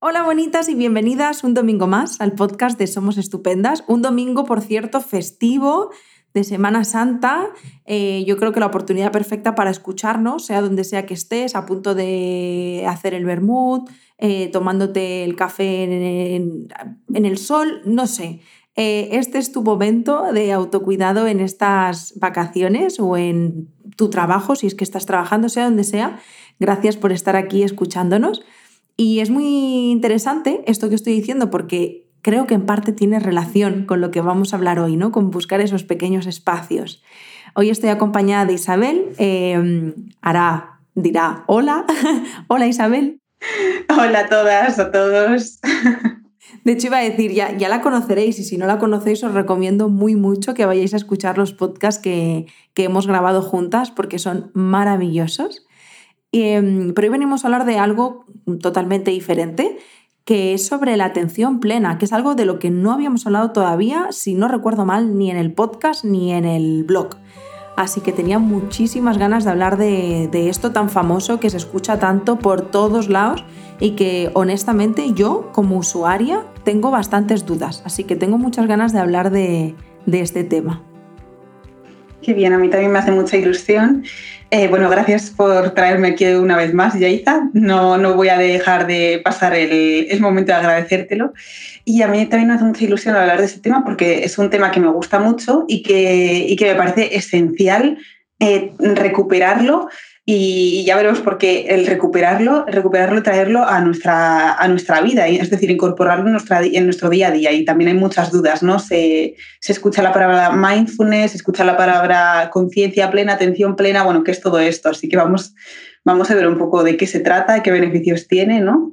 Hola bonitas y bienvenidas un domingo más al podcast de Somos Estupendas. Un domingo, por cierto, festivo de Semana Santa. Eh, yo creo que la oportunidad perfecta para escucharnos, sea donde sea que estés, a punto de hacer el vermut, eh, tomándote el café en, el sol, no sé. Eh, este es tu momento de autocuidado en estas vacaciones o en tu trabajo, si es que estás trabajando, sea donde sea. Gracias por estar aquí escuchándonos. Y es muy interesante esto que estoy diciendo porque creo que en parte tiene relación con lo que vamos a hablar hoy, ¿no? Con buscar esos pequeños espacios. Hoy estoy acompañada de Isabel. Eh, hará, dirá, hola. hola Isabel. Hola a todas, a todos. De hecho, iba a decir, ya, ya la conoceréis y si no la conocéis os recomiendo muy mucho que vayáis a escuchar los podcasts que, que hemos grabado juntas porque son maravillosos. Em, pero hoy venimos a hablar de algo totalmente diferente, que es sobre la atención plena, que es algo de lo que no habíamos hablado todavía, si no recuerdo mal, ni en el podcast ni en el blog. Así que tenía muchísimas ganas de hablar de, esto tan famoso que se escucha tanto por todos lados y que honestamente yo como usuaria tengo bastantes dudas. Así que tengo muchas ganas de hablar de este tema. Qué bien, a mí también me hace mucha ilusión. Eh, bueno, gracias por traerme aquí una vez más, Yaiza. No, no voy a dejar de pasar el, momento de agradecértelo. Y a mí también me hace mucha ilusión hablar de ese tema porque es un tema que me gusta mucho y que, y que me parece esencial eh, recuperarlo y ya veremos por qué el recuperarlo, recuperarlo, traerlo a nuestra, a nuestra vida, es decir, incorporarlo en, nuestra, en nuestro día a día. Y también hay muchas dudas, ¿no? Se, se escucha la palabra mindfulness, se escucha la palabra conciencia plena, atención plena, bueno, ¿qué es todo esto? Así que vamos, vamos a ver un poco de qué se trata, qué beneficios tiene, ¿no?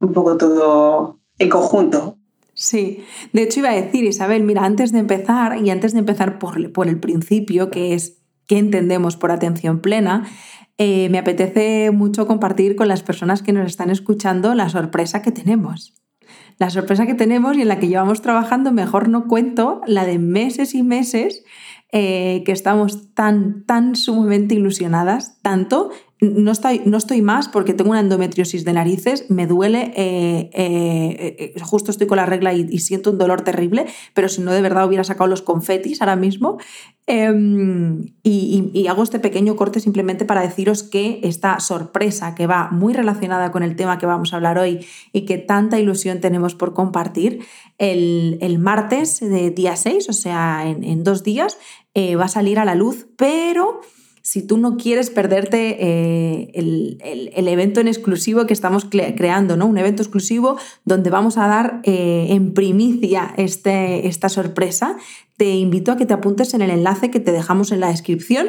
Un poco todo en conjunto. Sí, de hecho iba a decir, Isabel, mira, antes de empezar, y antes de empezar por, por el principio, que es qué entendemos por atención plena, eh, me apetece mucho compartir con las personas que nos están escuchando la sorpresa que tenemos. La sorpresa que tenemos y en la que llevamos trabajando, mejor no cuento, la de meses y meses eh, que estamos tan, tan sumamente ilusionadas, tanto no estoy, no estoy más porque tengo una endometriosis de narices, me duele, eh, eh, eh, justo estoy con la regla y, siento un dolor terrible, pero si no de verdad hubiera sacado los confetis ahora mismo. Em, y, hago este pequeño corte simplemente para deciros que esta sorpresa que va muy relacionada con el tema que vamos a hablar hoy y que tanta ilusión tenemos por compartir, el, martes de día 6, o sea, en, en dos días, va a salir a la luz, pero si tú no quieres perderte eh, el, evento en exclusivo que estamos creando, ¿no? Un evento exclusivo donde vamos a dar eh, en primicia este, esta sorpresa, te invito a que te apuntes en el enlace que te dejamos en la descripción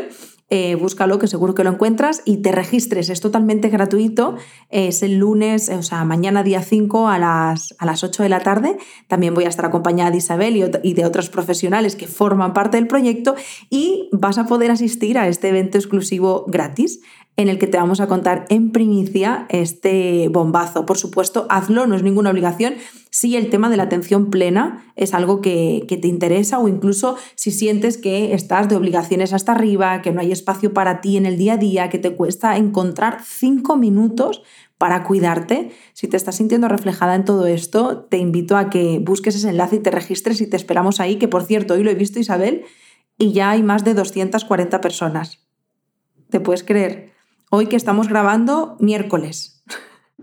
eh, búscalo que seguro que lo encuentras y te registres. Es totalmente gratuito. Es el lunes, o sea, mañana día 5 a las, a las 8 de la tarde. También voy a estar acompañada de Isabel y de otros profesionales que forman parte del proyecto y vas a poder asistir a este evento exclusivo gratis en el que te vamos a contar en primicia este bombazo. Por supuesto, hazlo, no es ninguna obligación. Si el tema de la atención plena es algo que, te interesa o incluso si sientes que estás de obligaciones hasta arriba, que no hay espacio para ti en el día a día, que te cuesta encontrar cinco minutos para cuidarte. Si te estás sintiendo reflejada en todo esto, te invito a que busques ese enlace y te registres y te esperamos ahí, que por cierto, hoy lo he visto Isabel y ya hay más de 240 personas. ¿Te puedes creer? Hoy que estamos grabando miércoles.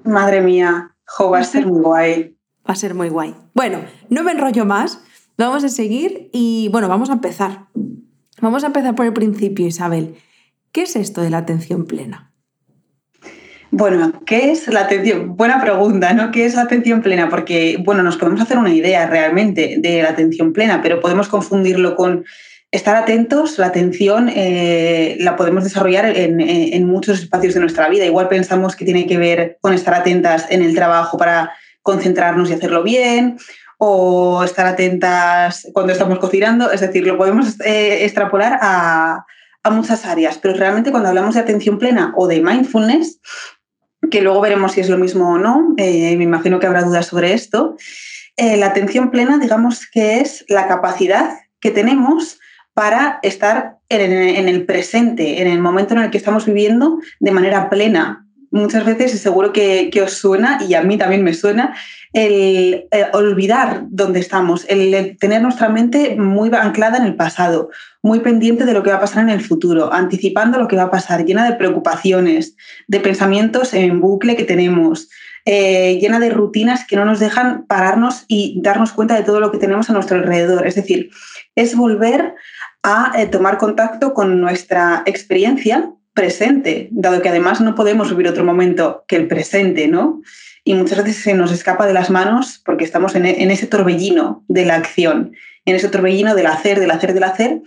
Madre mía, jo, va a ser muy guay. Va a ser muy guay. Bueno, no me enrollo más, vamos a seguir y bueno, vamos a empezar. Vamos a empezar por el principio, Isabel. ¿Qué es esto de la atención plena? Bueno, ¿qué es la atención? Buena pregunta, ¿no? ¿Qué es la atención plena? Porque, bueno, nos podemos hacer una idea realmente de la atención plena, pero podemos confundirlo con estar atentos, la atención eh, la podemos desarrollar en, muchos espacios de nuestra vida. Igual pensamos que tiene que ver con estar atentas en el trabajo para concentrarnos y hacerlo bien, o estar atentas cuando estamos cocinando. Es decir, lo podemos eh, extrapolar a, muchas áreas, pero realmente cuando hablamos de atención plena o de mindfulness, que luego veremos si es lo mismo o no, eh, me imagino que habrá dudas sobre esto, la atención plena, digamos que es la capacidad que tenemos para estar en, el presente, en el momento en el que estamos viviendo de manera plena. muchas veces, y seguro que, os suena, y a mí también me suena, el, eh, olvidar dónde estamos, el tener nuestra mente muy anclada en el pasado, muy pendiente de lo que va a pasar en el futuro, anticipando lo que va a pasar, llena de preocupaciones, de pensamientos en bucle que tenemos, eh, llena de rutinas que no nos dejan pararnos y darnos cuenta de todo lo que tenemos a nuestro alrededor. Es decir, es volver a eh, tomar contacto con nuestra experiencia presente, dado que además no podemos vivir otro momento que el presente, ¿no? Y muchas veces se nos escapa de las manos porque estamos en, e, ese torbellino de la acción, en ese torbellino del hacer, del hacer, del hacer,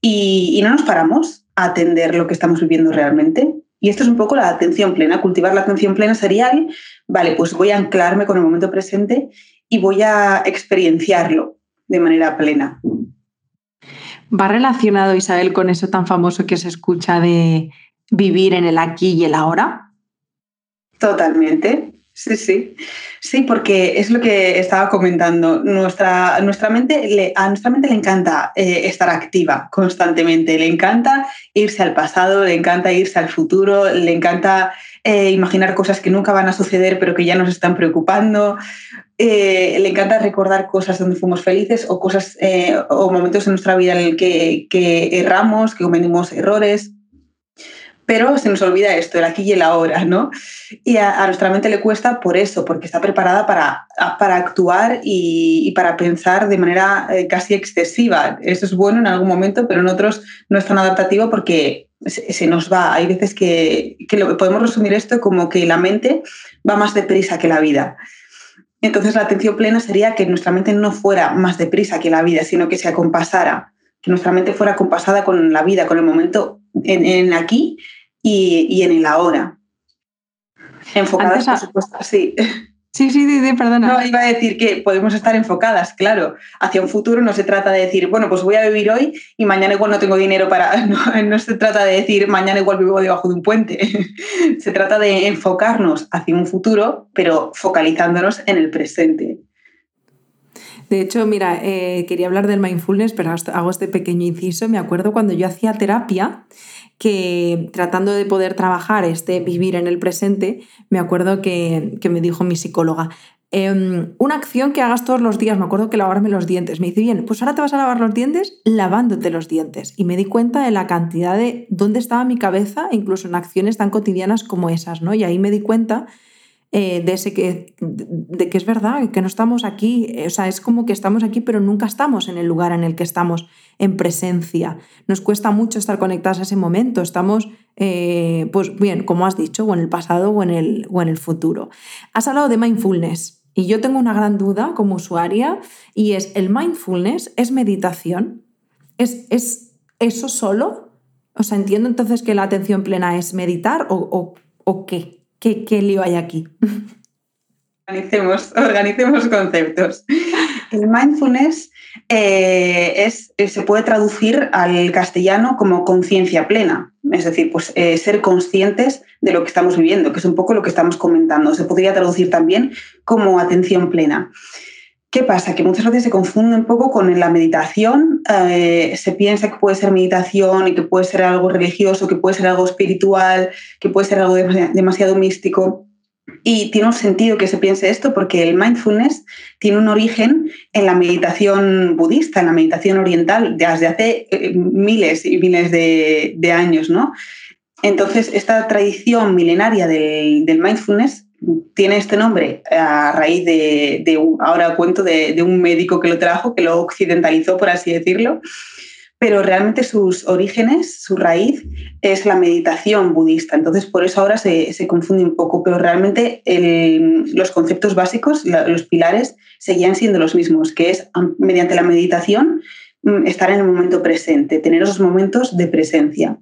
y, y no nos paramos a atender lo que estamos viviendo realmente. Y esto es un poco la atención plena. Cultivar la atención plena sería, vale, pues voy a anclarme con el momento presente y voy a experienciarlo de manera plena. ¿Va relacionado, Isabel, con eso tan famoso que se escucha de vivir en el aquí y el ahora? Totalmente, sí, sí. Sí, porque es lo que estaba comentando. Nuestra, nuestra mente le, a nuestra mente le encanta eh, estar activa constantemente, le encanta irse al pasado, le encanta irse al futuro, le encanta eh, imaginar cosas que nunca van a suceder pero que ya nos están preocupando. Eh, le encanta recordar cosas donde fuimos felices o cosas eh, o momentos en nuestra vida en el que, erramos, que cometimos errores. Pero se nos olvida esto, el aquí y el ahora, ¿no? Y a, nuestra mente le cuesta por eso, porque está preparada para, para actuar y, para pensar de manera casi excesiva. Eso es bueno en algún momento, pero en otros no es tan adaptativo porque se, nos va. Hay veces que, lo, podemos resumir esto como que la mente va más deprisa que la vida. Entonces la atención plena sería que nuestra mente no fuera más deprisa que la vida, sino que se acompasara, que nuestra mente fuera acompasada con la vida, con el momento en, aquí y, en el ahora. Enfocadas, por supuesto, sí. Sí, sí, sí, perdona. No, iba a decir que podemos estar enfocadas, claro, hacia un futuro. No se trata de decir, bueno, pues voy a vivir hoy y mañana igual no tengo dinero para. No, se trata de decir, mañana igual vivo debajo de un puente. se trata de enfocarnos hacia un futuro, pero focalizándonos en el presente. De hecho, mira, eh, quería hablar del mindfulness, pero hago este pequeño inciso. Me acuerdo cuando yo hacía terapia que tratando de poder trabajar este vivir en el presente, me acuerdo que, me dijo mi psicóloga, em, una acción que hagas todos los días, me acuerdo que lavarme los dientes. Me dice, bien, pues ahora te vas a lavar los dientes lavándote los dientes. Y me di cuenta de la cantidad de dónde estaba mi cabeza, incluso en acciones tan cotidianas como esas, ¿no? Y ahí me di cuenta eh, de, que, de que es verdad, que no estamos aquí, eh, o sea, es como que estamos aquí, pero nunca estamos en el lugar en el que estamos en presencia. Nos cuesta mucho estar conectados a ese momento, estamos, eh, pues bien, como has dicho, o en el pasado o en el, o en el futuro. Has hablado de mindfulness y yo tengo una gran duda como usuaria y es, ¿el mindfulness es meditación? ¿Es, es eso solo? O sea, entiendo entonces que la atención plena es meditar o, o qué. ¿Qué, lío hay aquí? Organicemos, organicemos conceptos. El mindfulness eh, es, eh, se puede traducir al castellano como conciencia plena, es decir, pues, eh, ser conscientes de lo que estamos viviendo, que es un poco lo que estamos comentando. Se podría traducir también como atención plena. ¿Qué pasa? Que muchas veces se confunde un poco con la meditación. se piensa que puede ser meditación y que puede ser algo religioso, que puede ser algo espiritual, que puede ser algo demasiado místico. Y tiene un sentido que se piense esto porque el mindfulness tiene un origen en la meditación budista, en la meditación oriental, desde hace eh, miles y miles de, años, ¿no? Entonces, esta tradición milenaria del, mindfulness tiene este nombre a raíz de, ahora cuento, de, un médico que lo trajo, que lo occidentalizó, por así decirlo, pero realmente sus orígenes, su raíz, es la meditación budista. Entonces, por eso ahora se, confunde un poco, pero realmente los conceptos básicos, los pilares, seguían siendo los mismos, que es mediante la meditación mm, estar en el momento presente, tener esos momentos de presencia.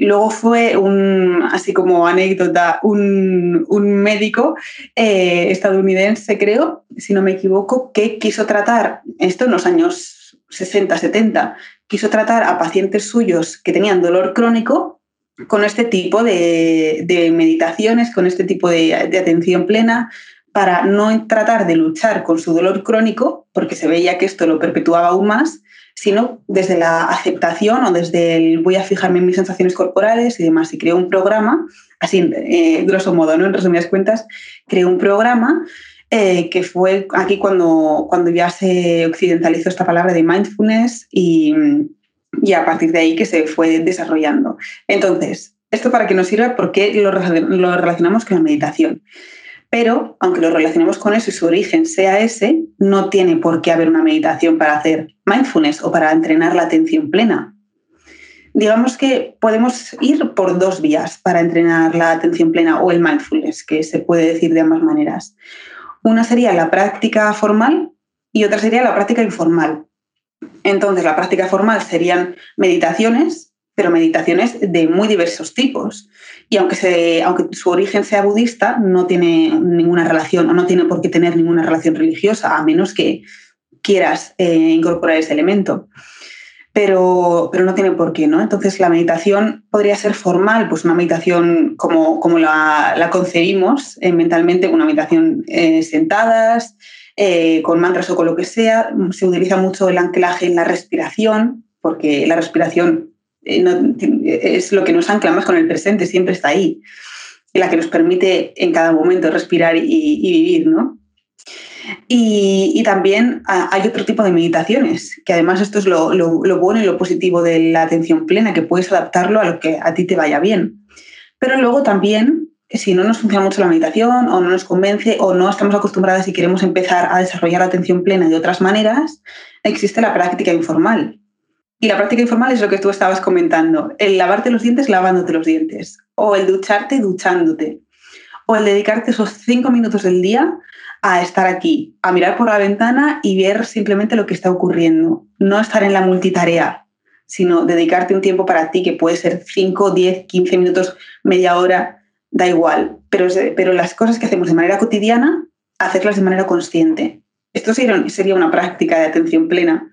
Luego fue un, así como anécdota, un, médico eh, estadounidense, creo, si no me equivoco, que quiso tratar esto en los años 60, 70, quiso tratar a pacientes suyos que tenían dolor crónico con este tipo de, meditaciones, con este tipo de, atención plena, para no tratar de luchar con su dolor crónico, porque se veía que esto lo perpetuaba aún más, sino desde la aceptación o desde el voy a fijarme en mis sensaciones corporales y demás. Y creó un programa, así, eh, grosso modo, ¿no? en resumidas cuentas, creó un programa eh, que fue aquí cuando, cuando ya se occidentalizó esta palabra de mindfulness y, y a partir de ahí que se fue desarrollando. Entonces, esto para que nos sirva, porque lo, lo relacionamos con la meditación? Pero, aunque lo relacionemos con eso y su origen sea ese, no tiene por qué haber una meditación para hacer mindfulness o para entrenar la atención plena. Digamos que podemos ir por dos vías para entrenar la atención plena o el mindfulness, que se puede decir de ambas maneras. Una sería la práctica formal y otra sería la práctica informal. Entonces, la práctica formal serían meditaciones, pero meditaciones de muy diversos tipos. Y aunque, se, aunque su origen sea budista, no tiene ninguna relación o no tiene por qué tener ninguna relación religiosa, a menos que quieras eh, incorporar ese elemento. Pero, pero, no tiene por qué, ¿no? Entonces la meditación podría ser formal, pues una meditación como, como la, la concebimos eh, mentalmente, una meditación eh, sentadas, con mantras o con lo que sea. Se utiliza mucho el anclaje en la respiración, porque la respiración eh, es lo que nos ancla más con el presente, siempre está ahí, la que nos permite en cada momento respirar y, vivir, ¿no? Y, también hay otro tipo de meditaciones, que además esto es lo, bueno y lo positivo de la atención plena, que puedes adaptarlo a lo que a ti te vaya bien. Pero luego también, si no nos funciona mucho la meditación o no nos convence o no estamos acostumbradas y queremos empezar a desarrollar la atención plena de otras maneras, existe la práctica informal, y la práctica informal es lo que tú estabas comentando, el lavarte los dientes lavándote los dientes, o el ducharte duchándote, o el dedicarte esos cinco minutos del día a estar aquí, a mirar por la ventana y ver simplemente lo que está ocurriendo, no estar en la multitarea, sino dedicarte un tiempo para ti, que puede ser 5, 10, 15 minutos, media hora, da igual, pero, pero las cosas que hacemos de manera cotidiana, hacerlas de manera consciente. Esto sería una práctica de atención plena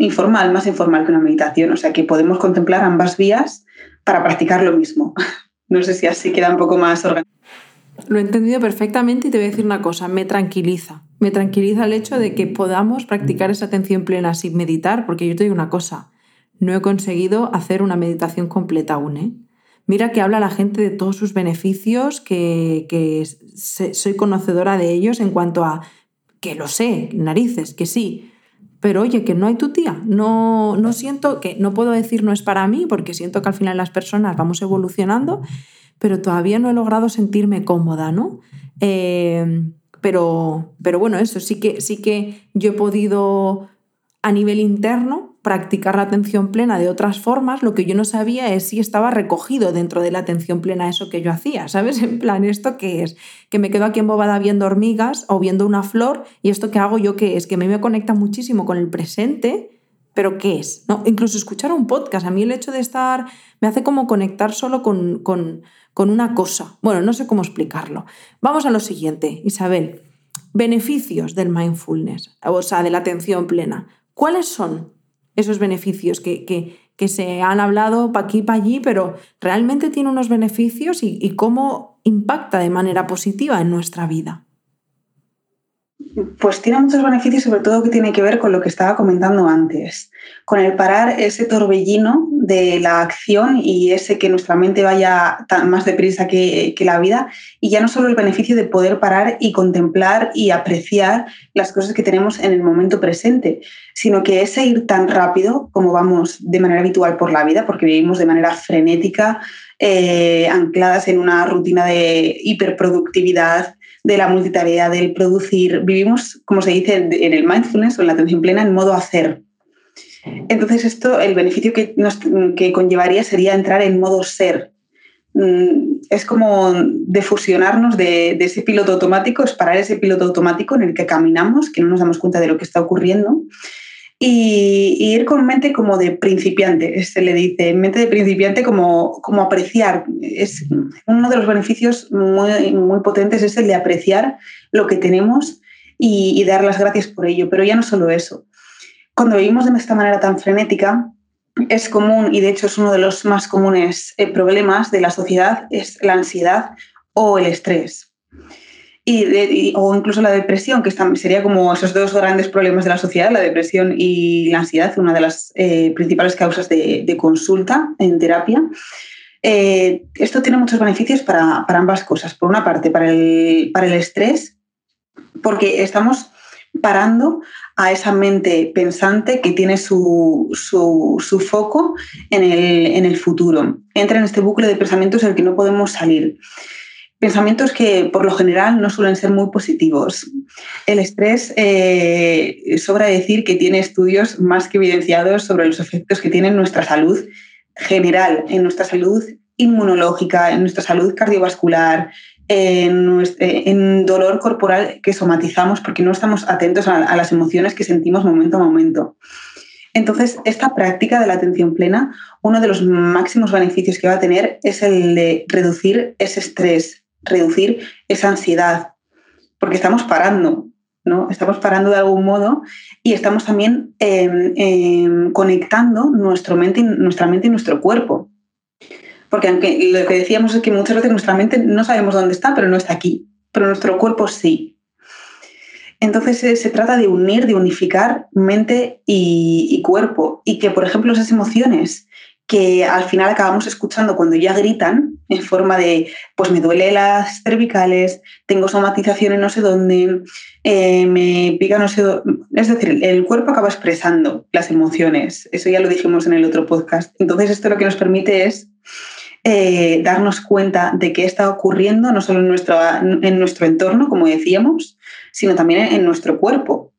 informal, más informal que una meditación, o sea que podemos contemplar ambas vías para practicar lo mismo. No sé si así queda un poco más organizado. Lo he entendido perfectamente y te voy a decir una cosa, me tranquiliza. Me tranquiliza el hecho de que podamos practicar esa atención plena sin meditar, porque yo te digo una cosa, no he conseguido hacer una meditación completa aún. ¿eh? Mira que habla la gente de todos sus beneficios, que, que soy conocedora de ellos en cuanto a que lo sé, narices, que sí, pero oye, que no hay tu tía, no, no siento que, no puedo decir no es para mí, porque siento que al final las personas vamos evolucionando, pero todavía no he logrado sentirme cómoda, ¿no? Eh, pero, pero bueno, eso sí que, sí que yo he podido a nivel interno practicar la atención plena de otras formas, lo que yo no sabía es si estaba recogido dentro de la atención plena eso que yo hacía, ¿sabes? En plan, ¿esto qué es? Que me quedo aquí embobada viendo hormigas o viendo una flor y esto que hago yo qué es? Que a mí me conecta muchísimo con el presente, pero ¿qué es? ¿No? Incluso escuchar un podcast, a mí el hecho de estar me hace como conectar solo con, con, con una cosa. Bueno, no sé cómo explicarlo. Vamos a lo siguiente, Isabel. Beneficios del mindfulness, o sea, de la atención plena. ¿Cuáles son? Esos beneficios que, que, se han hablado para aquí, para allí, pero realmente tiene unos beneficios y cómo impacta de manera positiva en nuestra vida. Pues tiene muchos beneficios, sobre todo que tiene que ver con lo que estaba comentando antes, con el parar ese torbellino de la acción y ese que nuestra mente vaya más deprisa que, que la vida, y ya no solo el beneficio de poder parar y contemplar y apreciar las cosas que tenemos en el momento presente, sino que ese ir tan rápido como vamos de manera habitual por la vida, porque vivimos de manera frenética, eh, ancladas en una rutina de hiperproductividad, de la multitarea, del producir. Vivimos, como se dice en el mindfulness o en la atención plena, en modo hacer. Entonces, esto, el beneficio que, nos, que conllevaría sería entrar en modo ser. Mm, es como defusionarnos de, de ese piloto automático, es parar ese piloto automático en el que caminamos, que no nos damos cuenta de lo que está ocurriendo y, ir con mente como de principiante, se le dice, mente de principiante como, como apreciar. Es uno de los beneficios muy, muy potentes es el de apreciar lo que tenemos y, dar las gracias por ello. Pero ya no solo eso. Cuando vivimos de esta manera tan frenética, es común, y de hecho es uno de los más comunes eh, problemas de la sociedad, es la ansiedad o el estrés. Y, o incluso la depresión, que sería como esos dos grandes problemas de la sociedad, la depresión y la ansiedad, una de las eh, principales causas de, consulta en terapia. Eh, esto tiene muchos beneficios para, ambas cosas. Por una parte, para el, para el estrés, porque estamos parando a esa mente pensante que tiene su, su, foco en el, en el, futuro. Entra en este bucle de pensamientos el que no podemos salir. Pensamientos que por lo general no suelen ser muy positivos. El estrés, eh, sobra decir que tiene estudios más que evidenciados sobre los efectos que tiene en nuestra salud general, en nuestra salud inmunológica, en nuestra salud cardiovascular, en, dolor corporal que somatizamos porque no estamos atentos a, las emociones que sentimos momento a momento. Entonces, esta práctica de la atención plena, uno de los máximos beneficios que va a tener es el de reducir ese estrés, reducir esa ansiedad, porque estamos parando, ¿no? Estamos parando de algún modo y estamos también em, em, conectando mente, nuestra mente y nuestro cuerpo. Porque aunque lo que decíamos es que muchas veces nuestra mente no sabemos dónde está, pero no está aquí, pero nuestro cuerpo sí. Entonces se, trata de unir, de unificar mente y, cuerpo y que, por ejemplo, esas emociones que al final acabamos escuchando cuando ya gritan en forma de, pues me duele las cervicales, tengo somatización en no sé dónde, eh, me pica no sé dónde. Es decir, el cuerpo acaba expresando las emociones. Eso ya lo dijimos en el otro podcast. Entonces esto lo que nos permite es eh, darnos cuenta de qué está ocurriendo, no solo en en nuestro entorno, como decíamos, sino también en nuestro cuerpo.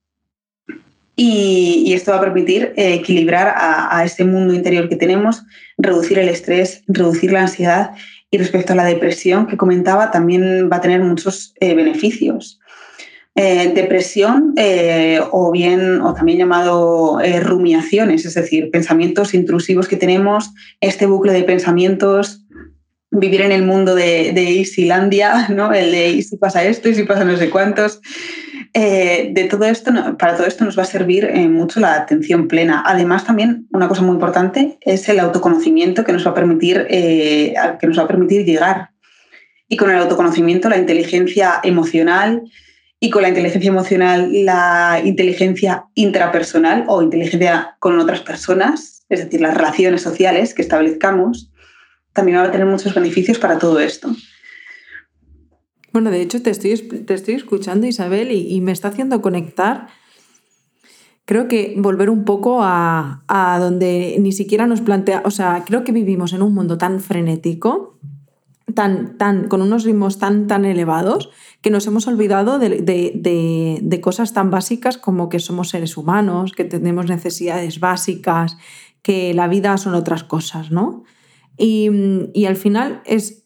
Y, esto va a permitir eh, equilibrar a, ese mundo interior que tenemos, reducir el estrés, reducir la ansiedad y respecto a la depresión que comentaba, también va a tener muchos eh, beneficios. depresión o bien o también llamado rumiaciones, es decir, pensamientos intrusivos que tenemos, este bucle de pensamientos vivir en el mundo de, de Easylandia, ¿no? El de y si pasa esto y si pasa no sé cuántos. Eh, de todo esto, para todo esto nos va a servir eh, mucho la atención plena. Además, también una cosa muy importante es el autoconocimiento que nos va a permitir, eh, que nos va a permitir llegar. Y con el autoconocimiento, la inteligencia emocional, y con la inteligencia emocional, la inteligencia intrapersonal o inteligencia con otras personas, es decir, las relaciones sociales que establezcamos, también va a tener muchos beneficios para todo esto. Bueno, de hecho te estoy, te estoy escuchando, Isabel, y, me está haciendo conectar. Creo que volver un poco a, donde ni siquiera nos plantea, o sea, creo que vivimos en un mundo tan frenético, tan, tan, con unos ritmos tan, tan elevados, que nos hemos olvidado de, de, cosas tan básicas como que somos seres humanos, que tenemos necesidades básicas, que la vida son otras cosas, ¿no? Y, al final es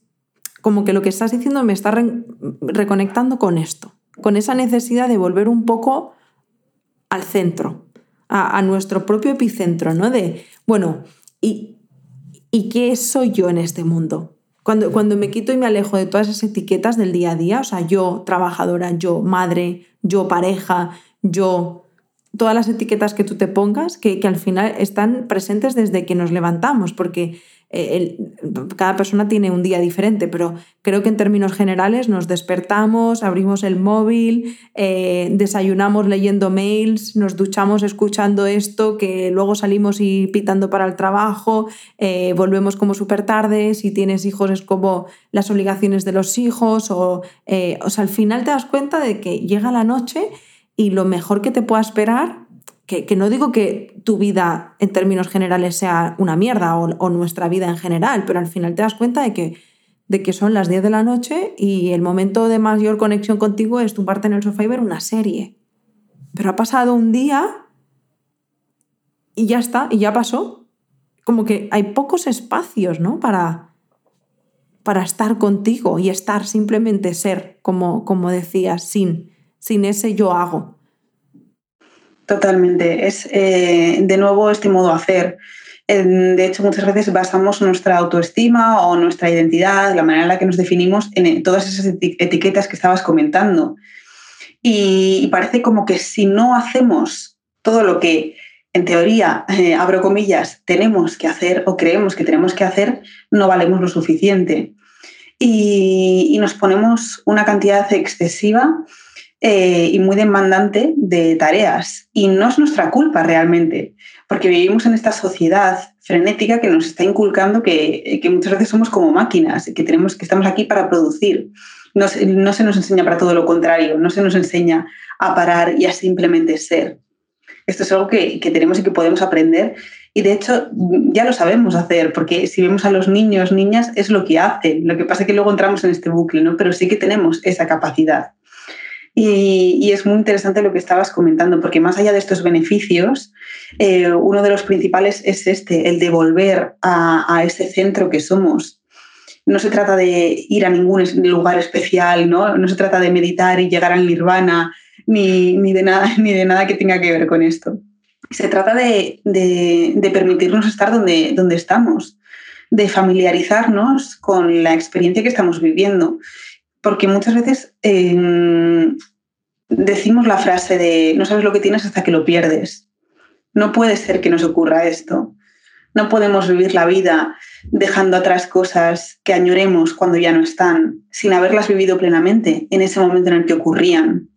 como que lo que estás diciendo me está reconectando con esto, con esa necesidad de volver un poco al centro, a, nuestro propio epicentro, ¿no? De, bueno, ¿y, ¿y qué soy yo en este mundo? Cuando, cuando, me quito y me alejo de todas esas etiquetas del día a día, o sea, yo trabajadora, yo madre, yo pareja, yo todas las etiquetas que tú te pongas, que, que, al final están presentes desde que nos levantamos, porque eh, cada persona tiene un día diferente, pero creo que en términos generales nos despertamos, abrimos el móvil, eh, desayunamos leyendo mails, nos duchamos escuchando esto, que luego salimos y pitando para el trabajo, eh, volvemos como súper tarde, si tienes hijos es como las obligaciones de los hijos, o, o sea, al final te das cuenta de que llega la noche y lo mejor que te pueda esperar que, no digo que tu vida en términos generales sea una mierda o, nuestra vida en general, pero al final te das cuenta de que, de que son las 10 de la noche y el momento de mayor conexión contigo es tumbarte en el sofá y ver una serie. Pero ha pasado un día y ya está, y ya pasó. Como que hay pocos espacios, ¿no? Para, para estar contigo y estar simplemente ser, como, como decías, sin, sin ese yo hago. Totalmente. Es eh, de nuevo este modo hacer. De hecho, muchas veces basamos nuestra autoestima o nuestra identidad, la manera en la que nos definimos, en todas esas etiquetas que estabas comentando. Y parece como que si no hacemos todo lo que, en teoría, eh, abro comillas, tenemos que hacer o creemos que tenemos que hacer, no valemos lo suficiente. y, nos ponemos una cantidad excesiva eh, y muy demandante de tareas. Y no es nuestra culpa realmente, porque vivimos en esta sociedad frenética que nos está inculcando que, muchas veces somos como máquinas, que, tenemos, que estamos aquí para producir. No, no se nos enseña para todo lo contrario, no se nos enseña a parar y a simplemente ser. Esto es algo que, que, tenemos y que podemos aprender y de hecho, ya lo sabemos hacer, porque si vemos a los niños, niñas, es lo que hacen. Lo que pasa es que luego entramos en este bucle, ¿no? Pero sí que tenemos esa capacidad. Y, es muy interesante lo que estabas comentando, porque más allá de estos beneficios, eh, uno de los principales es este, el de volver a, ese centro que somos. No se trata de ir a ningún lugar especial, ¿no? No se trata de meditar y llegar al nirvana, ni, ni, de, nada, ni de nada que tenga que ver con esto se trata de, permitirnos estar donde, donde estamos, de familiarizarnos con la experiencia que estamos viviendo. Porque muchas veces em, decimos la frase de no sabes lo que tienes hasta que lo pierdes. No puede ser que nos ocurra esto. No podemos vivir la vida dejando atrás cosas que añoremos cuando ya no están, sin haberlas vivido plenamente en ese momento en el que ocurrían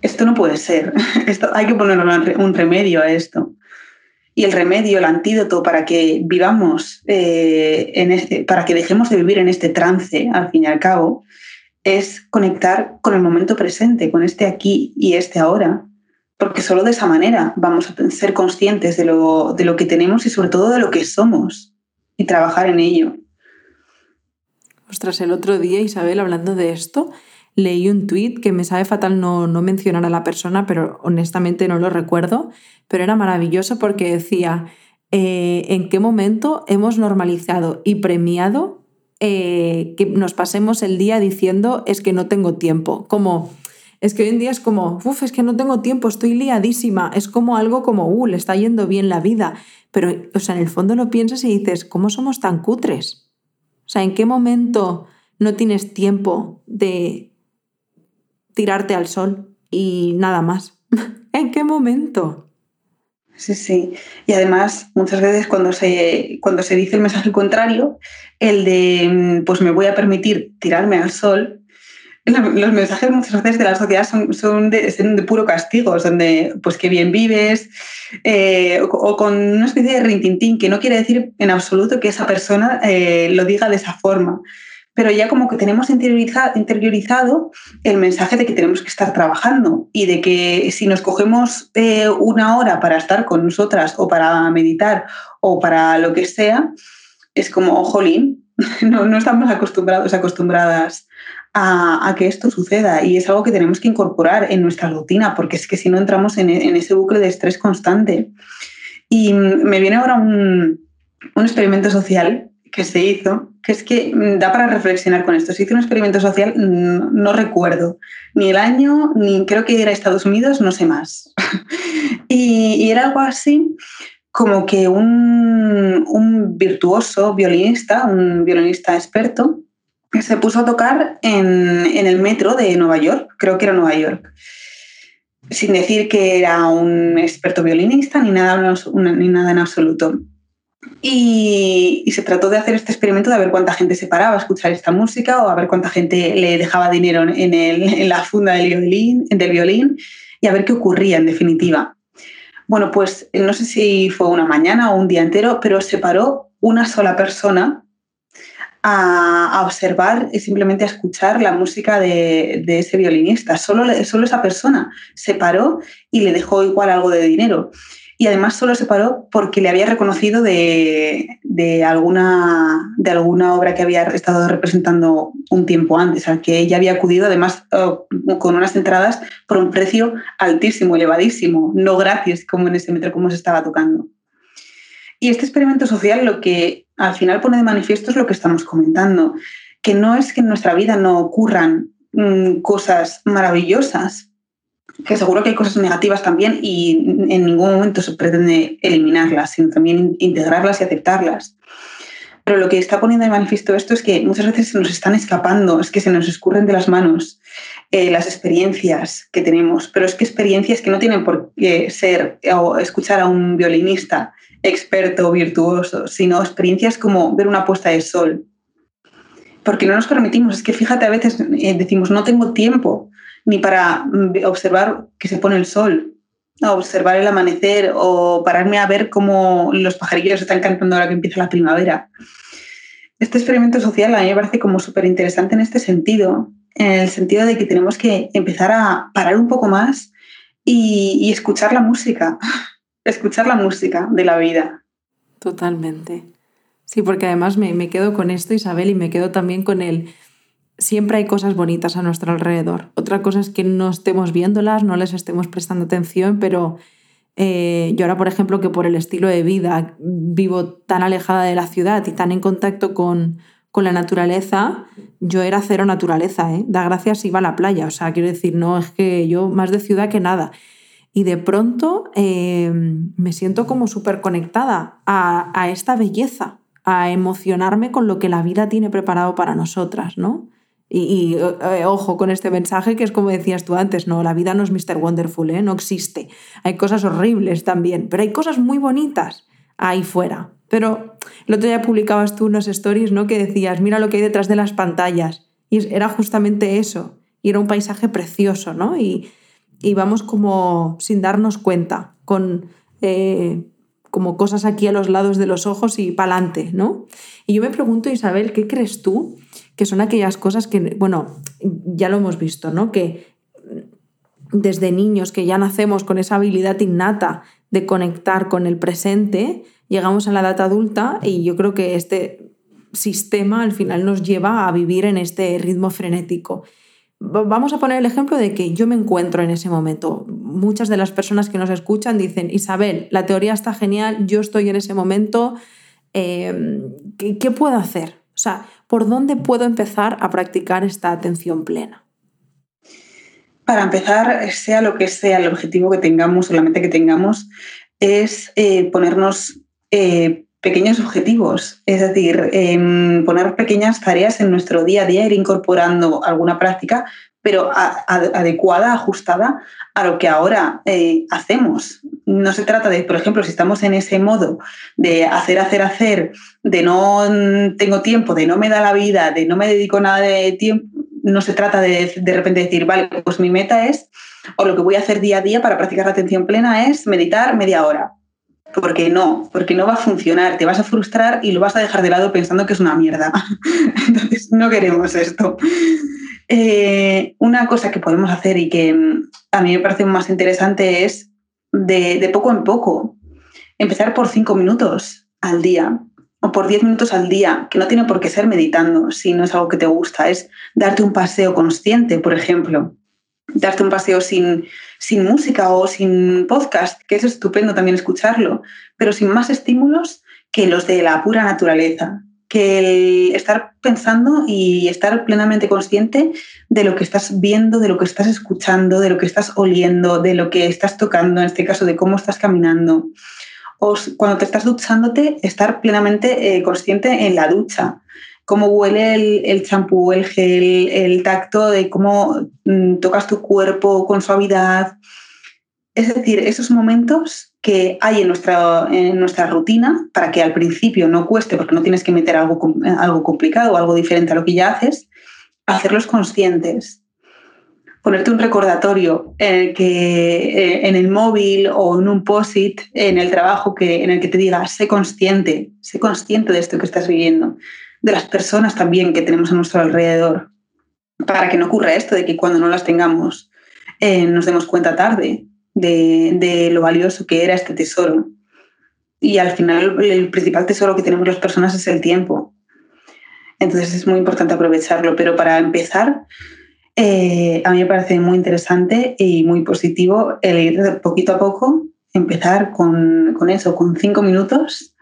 esto no puede ser, hay que poner un remedio a esto. Y el remedio, el antídoto para que vivamos, eh, en este, para que dejemos de vivir en este trance, al fin y al cabo, es conectar con el momento presente, con este aquí y este ahora, porque solo de esa manera vamos a ser conscientes de lo, de lo que tenemos y sobre todo de lo que somos y trabajar en ello. Ostras, el otro día, Isabel, hablando de esto, leí un tuit que me sabe fatal no, no mencionar a la persona, pero honestamente no lo recuerdo, pero era maravilloso porque decía, eh, ¿en qué momento hemos normalizado y premiado eh, que nos pasemos el día diciendo es que no tengo tiempo? Como, es que hoy en día es como, uff, es que no tengo tiempo, estoy liadísima, es como algo como, uh, le está yendo bien la vida, pero, o sea, en el fondo lo piensas y dices, ¿cómo somos tan cutres? O sea, ¿en qué momento no tienes tiempo de tirarte al sol y nada más. ¿En qué momento? Sí, sí. Y además, muchas veces cuando se, cuando se dice el mensaje contrario, el de mm, pues me voy a permitir tirarme al sol, los mensajes muchas veces de la sociedad son, son, de, de, puro castigo, son de pues qué bien vives, eh, o, con una especie de rintintín, que no quiere decir en absoluto que esa persona eh, lo diga de esa forma, pero ya como que tenemos interiorizado el mensaje de que tenemos que estar trabajando y de que si nos cogemos eh, una hora para estar con nosotras o para meditar o para lo que sea, es como, jolín, no, no estamos acostumbrados, acostumbradas a, que esto suceda y es algo que tenemos que incorporar en nuestra rutina porque es que si no entramos en, ese bucle de estrés constante. Y me viene ahora un, un experimento social que se hizo, que es que mm, da para reflexionar con esto. Se hizo un experimento social, mm, no, recuerdo ni el año, ni creo que era Estados Unidos, no sé más. y, era algo así como que un, un, virtuoso violinista, un violinista experto, se puso a tocar en, en, el metro de Nueva York, creo que era Nueva York, sin decir que era un experto violinista ni nada, ni nada en absoluto. Y, se trató de hacer este experimento de ver cuánta gente se paraba a escuchar esta música o a ver cuánta gente le dejaba dinero en, en la funda del violín, del violín y a ver qué ocurría en definitiva. Bueno, pues no sé si fue una mañana o un día entero, pero se paró una sola persona a, observar y simplemente a escuchar la música de, ese violinista. Solo, solo esa persona se paró y le dejó igual algo de dinero y además solo se paró porque le había reconocido de, alguna, de alguna obra que había estado representando un tiempo antes, al que ella había acudido además oh, con unas entradas por un precio altísimo, elevadísimo, no gratis como en ese metro como se estaba tocando. Y este experimento social lo que al final pone de manifiesto es lo que estamos comentando, que no es que en nuestra vida no ocurran mm, cosas maravillosas, que seguro que hay cosas negativas también y en ningún momento se pretende eliminarlas, sino también integrarlas y aceptarlas. Pero lo que está poniendo de manifiesto esto es que muchas veces se nos están escapando, es que se nos escurren de las manos eh, las experiencias que tenemos, pero es que experiencias que no tienen por qué ser o escuchar a un violinista experto o virtuoso, sino experiencias como ver una puesta de sol, porque no nos permitimos. Es que fíjate, a veces eh, decimos, no tengo tiempo ni para mm, observar que se pone el sol, observar el amanecer o pararme a ver cómo los pajarillos están cantando ahora que empieza la primavera. Este experimento social a mí me parece como súper interesante en este sentido, en el sentido de que tenemos que empezar a parar un poco más y, escuchar la música, escuchar la música de la vida. Totalmente. Sí, porque además me, me quedo con esto, Isabel, y me quedo también con el siempre hay cosas bonitas a nuestro alrededor. Otra cosa es que no estemos viéndolas, no les estemos prestando atención, pero eh, yo ahora, por ejemplo, que por el estilo de vida vivo tan alejada de la ciudad y tan en contacto con, con la naturaleza, yo era cero naturaleza, ¿eh? Da gracias iba a la playa, o sea, quiero decir, no, es que yo más de ciudad que nada. Y de pronto eh, me siento como súper conectada a, a esta belleza, a emocionarme con lo que la vida tiene preparado para nosotras, ¿no? Y, eh, ojo con este mensaje que es como decías tú antes, no, la vida no es Mr. Wonderful, ¿eh? no existe. Hay cosas horribles también, pero hay cosas muy bonitas ahí fuera. Pero el otro día publicabas tú unos stories ¿no? que decías, mira lo que hay detrás de las pantallas. Y era justamente eso. Y era un paisaje precioso, ¿no? Y, y vamos como sin darnos cuenta, con eh, como cosas aquí a los lados de los ojos y pa'lante, ¿no? Y yo me pregunto, Isabel, ¿qué crees tú que son aquellas cosas que, bueno, ya lo hemos visto, ¿no? Que desde niños que ya nacemos con esa habilidad innata de conectar con el presente, llegamos a la edad adulta y yo creo que este sistema al final nos lleva a vivir en este ritmo frenético. Vamos a poner el ejemplo de que yo me encuentro en ese momento. Muchas de las personas que nos escuchan dicen, Isabel, la teoría está genial, yo estoy en ese momento, eh, ¿qué, ¿qué puedo hacer? O sea, ¿por dónde puedo empezar a practicar esta atención plena? Para empezar, sea lo que sea el objetivo que tengamos o la meta que tengamos, es eh, ponernos eh, pequeños objetivos, es decir, em, poner pequeñas tareas en nuestro día a día, ir incorporando alguna práctica, pero adecuada, ajustada a lo que ahora eh, hacemos. No se trata de, por ejemplo, si estamos en ese modo de hacer, hacer, hacer, de no tengo tiempo, de no me da la vida, de no me dedico nada de tiempo, no se trata de de repente decir, vale, pues mi meta es, o lo que voy a hacer día a día para practicar la atención plena es meditar media hora. Porque no, porque no va a funcionar, te vas a frustrar y lo vas a dejar de lado pensando que es una mierda. Entonces, no queremos esto. Eh, una cosa que podemos hacer y que mm, a mí me parece más interesante es de, poco en poco. Empezar por cinco minutos al día o por diez minutos al día, que no tiene por qué ser meditando si no es algo que te gusta, es darte un paseo consciente, por ejemplo. Darte un paseo sin, sin música o sin podcast, que es estupendo también escucharlo, pero sin más estímulos que los de la pura naturaleza que el estar pensando y estar plenamente consciente de lo que estás viendo, de lo que estás escuchando, de lo que estás oliendo, de lo que estás tocando, en este caso de cómo estás caminando. O cuando te estás duchándote, estar plenamente eh, consciente en la ducha, cómo huele el champú, el, gel, el tacto, de cómo mm, tocas tu cuerpo con suavidad. Es decir, esos momentos que hay en nuestra, en nuestra rutina para que al principio no cueste, porque no tienes que meter algo, algo complicado o algo diferente a lo que ya haces, hacerlos conscientes. Ponerte un recordatorio en el, que, eh, en el móvil o en un post-it en el trabajo que, en el que te diga, sé consciente, sé consciente de esto que estás viviendo, de las personas también que tenemos a nuestro alrededor, para que no ocurra esto de que cuando no las tengamos eh, nos demos cuenta tarde de, lo valioso que era este tesoro. Y al final el principal tesoro que tenemos las personas es el tiempo. Entonces es muy importante aprovecharlo. Pero para empezar, eh, a mí me parece muy interesante y muy positivo el ir poquito a poco, empezar con, eso, con cinco minutos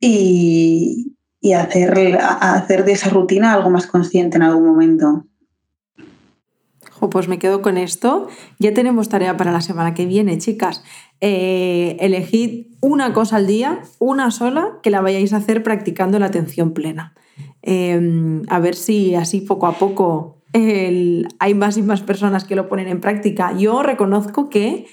y, y hacer, hacer de esa rutina algo más consciente en algún momento pues me quedo con esto. Ya tenemos tarea para la semana que viene, chicas. Eh, elegid una cosa al día, una sola, que la vayáis a hacer practicando la atención plena. Em, a ver si así poco a poco hay más y más personas que lo ponen en práctica. Yo reconozco que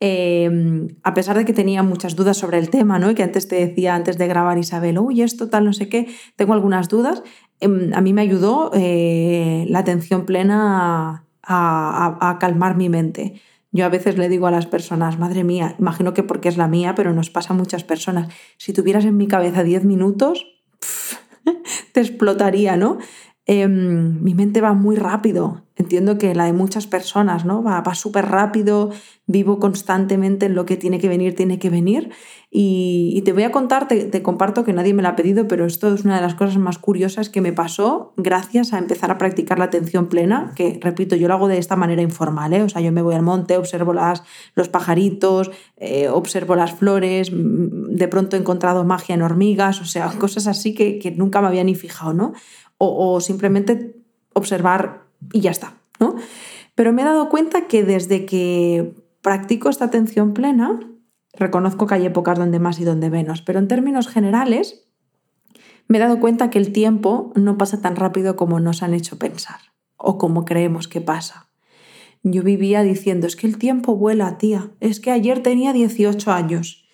em, a pesar de que tenía muchas dudas sobre el tema, ¿no? Y que antes te decía, antes de grabar Isabel, uy, esto tal, no sé qué, tengo algunas dudas, em, a mí me ayudó eh, la atención plena a, calmar mi mente. Yo a veces le digo a las personas, madre mía, imagino que porque es la mía, pero nos pasa a muchas personas, si tuvieras en mi cabeza 10 minutos, te explotaría, ¿no? Em, mi mente va muy rápido. Entiendo que la de muchas personas, ¿no? Va, va súper rápido, vivo constantemente en lo que tiene que venir, tiene que venir. Y, te voy a contar, te, comparto que nadie me lo ha pedido, pero esto es una de las cosas más curiosas que me pasó gracias a empezar a practicar la atención plena, que repito, yo lo hago de esta manera informal, ¿eh? O sea, yo me voy al monte, observo las, los pajaritos, eh, observo las flores, de pronto he encontrado magia en hormigas, o sea, cosas así que, que nunca me había ni fijado, ¿no? o, simplemente observar y ya está, ¿no? Pero me he dado cuenta que desde que practico esta atención plena, reconozco que hay épocas donde más y donde menos, pero en términos generales, me he dado cuenta que el tiempo no pasa tan rápido como nos han hecho pensar o como creemos que pasa. Yo vivía diciendo, es que el tiempo vuela, tía, es que ayer tenía 18 años.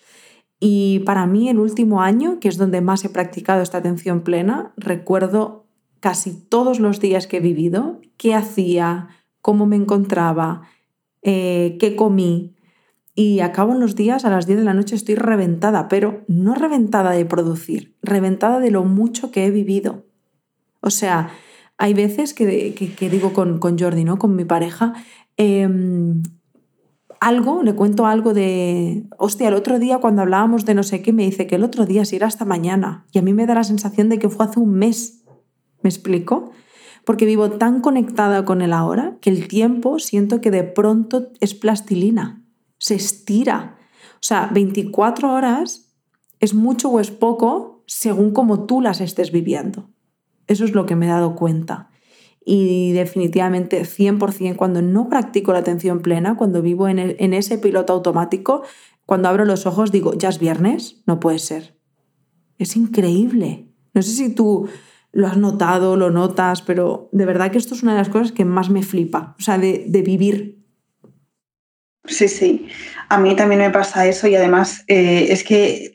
Y para mí el último año, que es donde más he practicado esta atención plena, recuerdo casi todos los días que he vivido, qué hacía, cómo me encontraba, eh, qué comí. Y acabo en los días, a las 10 de la noche estoy reventada, pero no reventada de producir, reventada de lo mucho que he vivido. O sea, hay veces que, digo con, con, Jordi, ¿no? con mi pareja, em, algo, le cuento algo de, hostia, el otro día cuando hablábamos de no sé qué, me dice que el otro día si era hasta mañana. Y a mí me da la sensación de que fue hace un mes. ¿Me explico? Porque vivo tan conectada con el ahora que el tiempo siento que de pronto es plastilina, se estira. O sea, 24 horas es mucho o es poco según como tú las estés viviendo. Eso es lo que me he dado cuenta. Y definitivamente 100% cuando no practico la atención plena, cuando vivo en, en ese piloto automático, cuando abro los ojos digo, ya es viernes, no puede ser. Es increíble. No sé si tú lo has notado, lo notas, pero de verdad que esto es una de las cosas que más me flipa, o sea, de, vivir. Sí, sí, a mí también me pasa eso y además eh, es que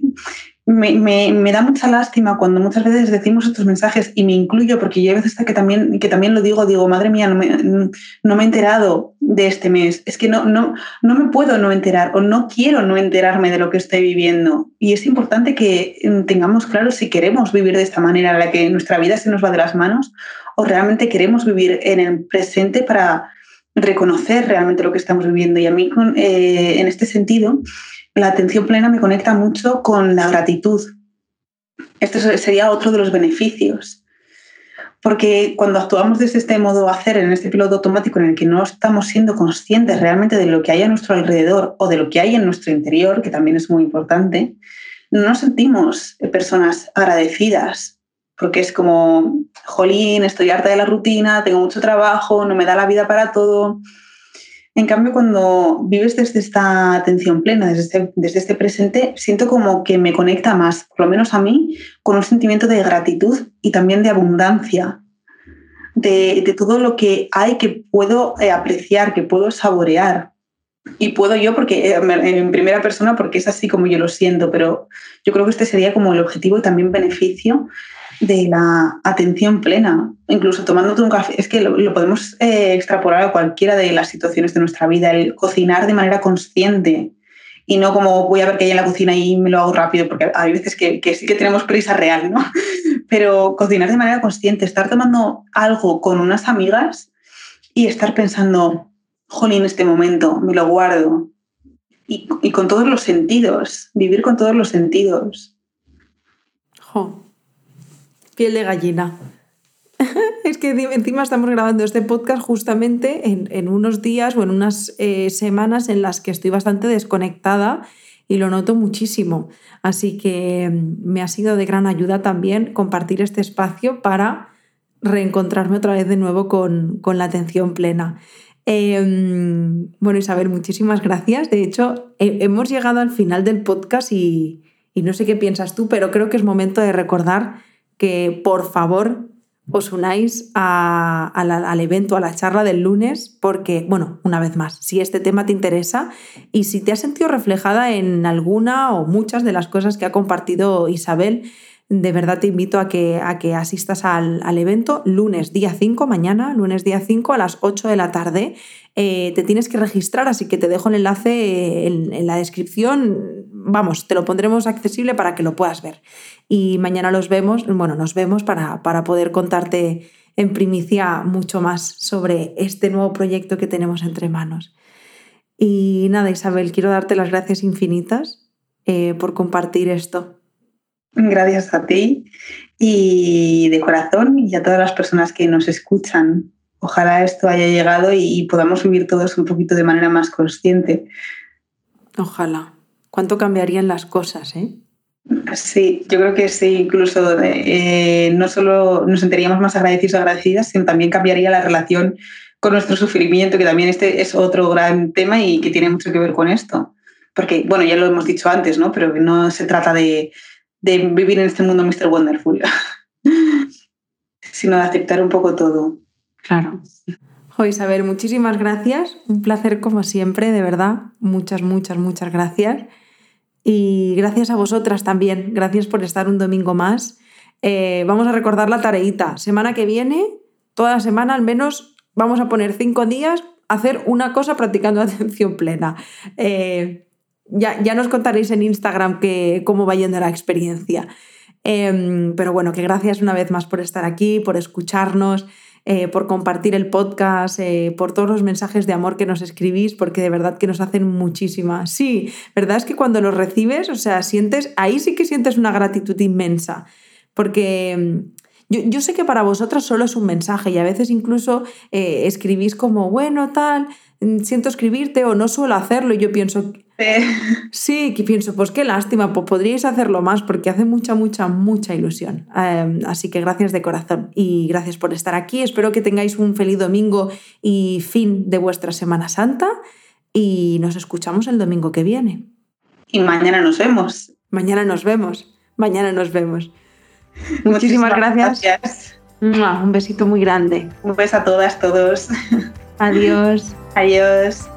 me, da mucha lástima cuando muchas veces decimos estos mensajes y me incluyo porque yo hay veces que también, que también lo digo, digo, madre mía, no me, no me he enterado de este mes, es que no, no, no me puedo no enterar o no quiero no enterarme de lo que estoy viviendo. Y es importante que tengamos claro si queremos vivir de esta manera en la que nuestra vida se nos va de las manos o realmente queremos vivir en el presente para reconocer realmente lo que estamos viviendo. Y a mí, eh, en este sentido, la atención plena me conecta mucho con la gratitud. Este sería otro de los beneficios. Porque cuando actuamos desde este modo hacer, en este piloto automático en el que no estamos siendo conscientes realmente de lo que hay a nuestro alrededor o de lo que hay en nuestro interior, que también es muy importante, no nos sentimos personas agradecidas, porque es como, jolín, estoy harta de la rutina, tengo mucho trabajo, no me da la vida para todo, en cambio, cuando vives desde esta atención plena, desde este, desde este, presente, siento como que me conecta más, por lo menos a mí, con un sentimiento de gratitud y también de abundancia, de, todo lo que hay que puedo eh, apreciar, que puedo saborear. Y puedo yo, porque eh, en primera persona, porque es así como yo lo siento, pero yo creo que este sería como el objetivo y también beneficio de la atención plena, incluso tomándote un café, es que lo, podemos eh, extrapolar a cualquiera de las situaciones de nuestra vida, el cocinar de manera consciente y no como voy a ver qué hay en la cocina y me lo hago rápido, porque hay veces que, sí que tenemos prisa real, ¿no? Pero cocinar de manera consciente, estar tomando algo con unas amigas y estar pensando, jolín, este momento, me lo guardo. Y, y con todos los sentidos, vivir con todos los sentidos. Jo, piel de gallina. es que encima estamos grabando este podcast justamente en, unos días o en unas eh, semanas en las que estoy bastante desconectada y lo noto muchísimo. Así que mm, me ha sido de gran ayuda también compartir este espacio para reencontrarme otra vez de nuevo con, la atención plena. Em, bueno, Isabel, muchísimas gracias. De hecho, hemos llegado al final del podcast y, y no sé qué piensas tú, pero creo que es momento de recordar que por favor os unáis al evento, a la charla del lunes, porque, bueno, una vez más, si este tema te interesa y si te has sentido reflejada en alguna o muchas de las cosas que ha compartido Isabel, de verdad te invito a que, a que asistas al, evento lunes día 5, mañana, lunes día 5 a las 8 de la tarde. Eh, te tienes que registrar, así que te dejo el enlace en, la descripción. Vamos, te lo pondremos accesible para que lo puedas ver. Y mañana los vemos, bueno, nos vemos para, para poder contarte en primicia mucho más sobre este nuevo proyecto que tenemos entre manos. Y nada, Isabel, quiero darte las gracias infinitas eh, por compartir esto. Gracias a ti y de corazón y a todas las personas que nos escuchan. Ojalá esto haya llegado y podamos vivir todos un poquito de manera más consciente. Ojalá. ¿Cuánto cambiarían las cosas, eh? Sí, yo creo que sí, incluso eh, no solo nos sentiríamos más agradecidos o agradecidas, sino también cambiaría la relación con nuestro sufrimiento, que también este es otro gran tema y que tiene mucho que ver con esto. Porque, bueno, ya lo hemos dicho antes, ¿no? Pero no se trata de, de vivir en este mundo Mr. Wonderful, sino de aceptar un poco todo. Claro. Jo, Isabel, muchísimas gracias. Un placer como siempre, de verdad. Muchas, muchas, muchas gracias. Y gracias a vosotras también. Gracias por estar un domingo más. Eh, vamos a recordar la tareita. Semana que viene, toda la semana al menos, vamos a poner cinco días a hacer una cosa practicando atención plena. Eh, ya, nos contaréis en Instagram que, cómo va yendo la experiencia. Em, pero bueno, que gracias una vez más por estar aquí, por escucharnos, eh, por compartir el podcast, eh, por todos los mensajes de amor que nos escribís, porque de verdad que nos hacen muchísima. Sí, verdad es que cuando los recibes, o sea, sientes, ahí sí que sientes una gratitud inmensa, porque em, yo, sé que para vosotras solo es un mensaje y a veces incluso eh, escribís como, bueno, tal, siento escribirte o no suelo hacerlo y yo pienso, Sí, que pienso, pues qué lástima, pues podríais hacerlo más porque hace mucha, mucha, mucha ilusión. Em, así que gracias de corazón y gracias por estar aquí. Espero que tengáis un feliz domingo y fin de vuestra Semana Santa y nos escuchamos el domingo que viene. Y mañana nos vemos. Mañana nos vemos. Mañana nos vemos. Muchísimas, gracias. gracias. Un besito muy grande. Un beso a todas, todos. Adiós. Adiós.